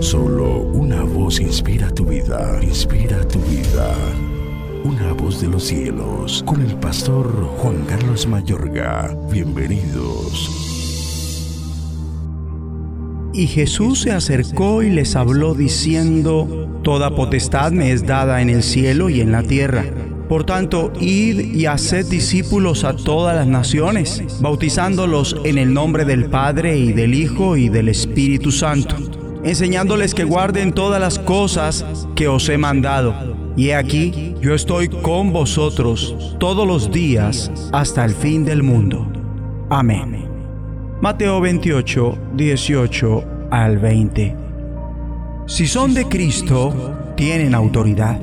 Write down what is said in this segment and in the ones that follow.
Solo una voz inspira tu vida, inspira tu vida. Una voz de los cielos, con el pastor Juan Carlos Mayorga. Bienvenidos. Y Jesús se acercó y les habló diciendo, Toda potestad me es dada en el cielo y en la tierra. Por tanto, id y haced discípulos a todas las naciones, bautizándolos en el nombre del Padre y del Hijo y del Espíritu Santo, enseñándoles que guarden todas las cosas que os he mandado. Y he aquí, yo estoy con vosotros todos los días hasta el fin del mundo. Amén. Mateo 28, 18 al 20. Si son de Cristo, tienen autoridad.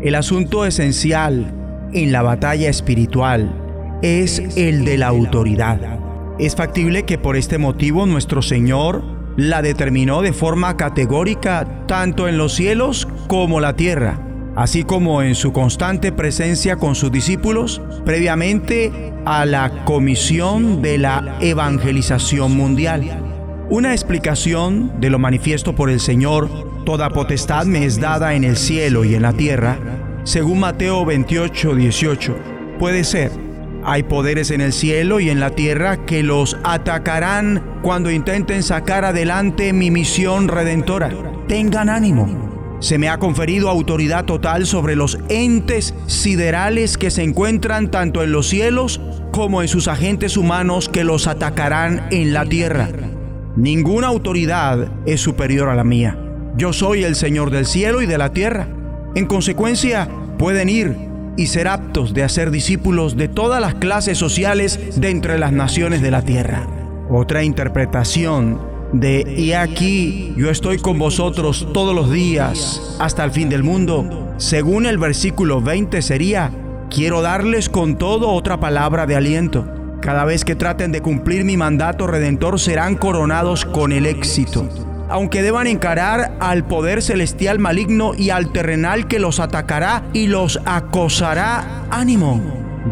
El asunto esencial en la batalla espiritual es el de la autoridad. Es factible que por este motivo nuestro Señor la determinó de forma categórica tanto en los cielos como la tierra, así como en su constante presencia con sus discípulos previamente a la comisión de la evangelización mundial. Una explicación de lo manifiesto por el Señor, toda potestad me es dada en el cielo y en la tierra, según Mateo 28, 18. Puede ser, hay poderes en el cielo y en la tierra que los atacarán cuando intenten sacar adelante mi misión redentora. Tengan ánimo. Se me ha conferido autoridad total sobre los entes siderales que se encuentran tanto en los cielos como en sus agentes humanos que los atacarán en la tierra. Ninguna autoridad es superior a la mía. Yo soy el Señor del cielo y de la tierra. En consecuencia, pueden ir y ser aptos de hacer discípulos de todas las clases sociales de entre las naciones de la tierra. Otra interpretación de y aquí yo estoy con vosotros todos los días hasta el fin del mundo, según el versículo 20 sería, quiero darles con todo otra palabra de aliento. Cada vez que traten de cumplir mi mandato redentor serán coronados con el éxito aunque deban encarar al poder celestial maligno y al terrenal que los atacará y los acosará. Ánimo,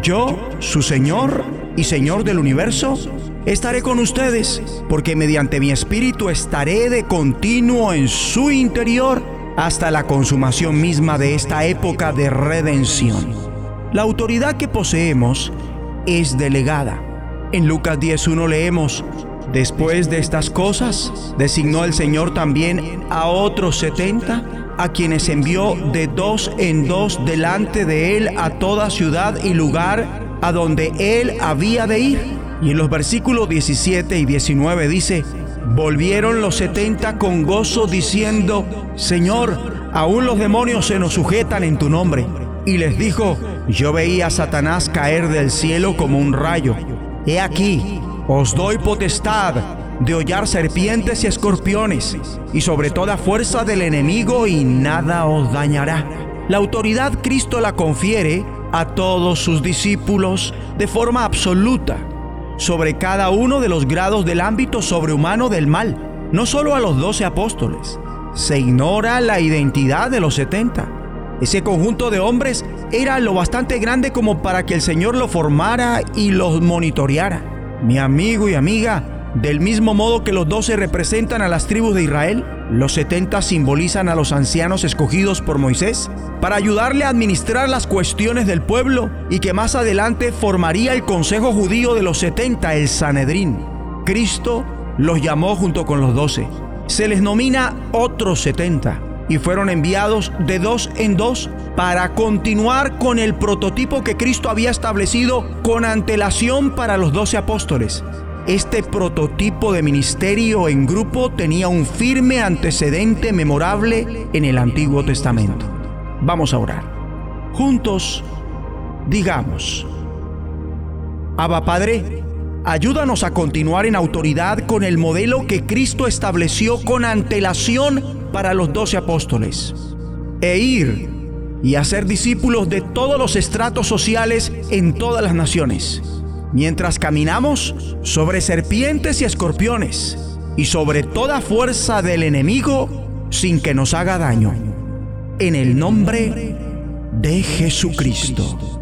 yo, su Señor y Señor del universo, estaré con ustedes, porque mediante mi espíritu estaré de continuo en su interior hasta la consumación misma de esta época de redención. La autoridad que poseemos es delegada. En Lucas 10.1 leemos, Después de estas cosas, designó el Señor también a otros setenta, a quienes envió de dos en dos delante de él a toda ciudad y lugar a donde él había de ir. Y en los versículos 17 y 19 dice, volvieron los setenta con gozo diciendo, Señor, aún los demonios se nos sujetan en tu nombre. Y les dijo, yo veía a Satanás caer del cielo como un rayo. He aquí, os doy potestad de hollar serpientes y escorpiones, y sobre toda fuerza del enemigo, y nada os dañará. La autoridad Cristo la confiere a todos sus discípulos de forma absoluta, sobre cada uno de los grados del ámbito sobrehumano del mal, no solo a los doce apóstoles. Se ignora la identidad de los setenta. Ese conjunto de hombres era lo bastante grande como para que el Señor lo formara y los monitoreara mi amigo y amiga, del mismo modo que los doce representan a las tribus de Israel, los setenta simbolizan a los ancianos escogidos por Moisés para ayudarle a administrar las cuestiones del pueblo y que más adelante formaría el consejo judío de los setenta, el Sanedrín. Cristo los llamó junto con los doce. Se les nomina otros setenta y fueron enviados de dos en dos para continuar con el prototipo que Cristo había establecido con antelación para los doce apóstoles. Este prototipo de ministerio en grupo tenía un firme antecedente memorable en el Antiguo Testamento. Vamos a orar. Juntos, digamos, Abba Padre, ayúdanos a continuar en autoridad con el modelo que Cristo estableció con antelación para los doce apóstoles, e ir y hacer discípulos de todos los estratos sociales en todas las naciones, mientras caminamos sobre serpientes y escorpiones y sobre toda fuerza del enemigo sin que nos haga daño. En el nombre de Jesucristo.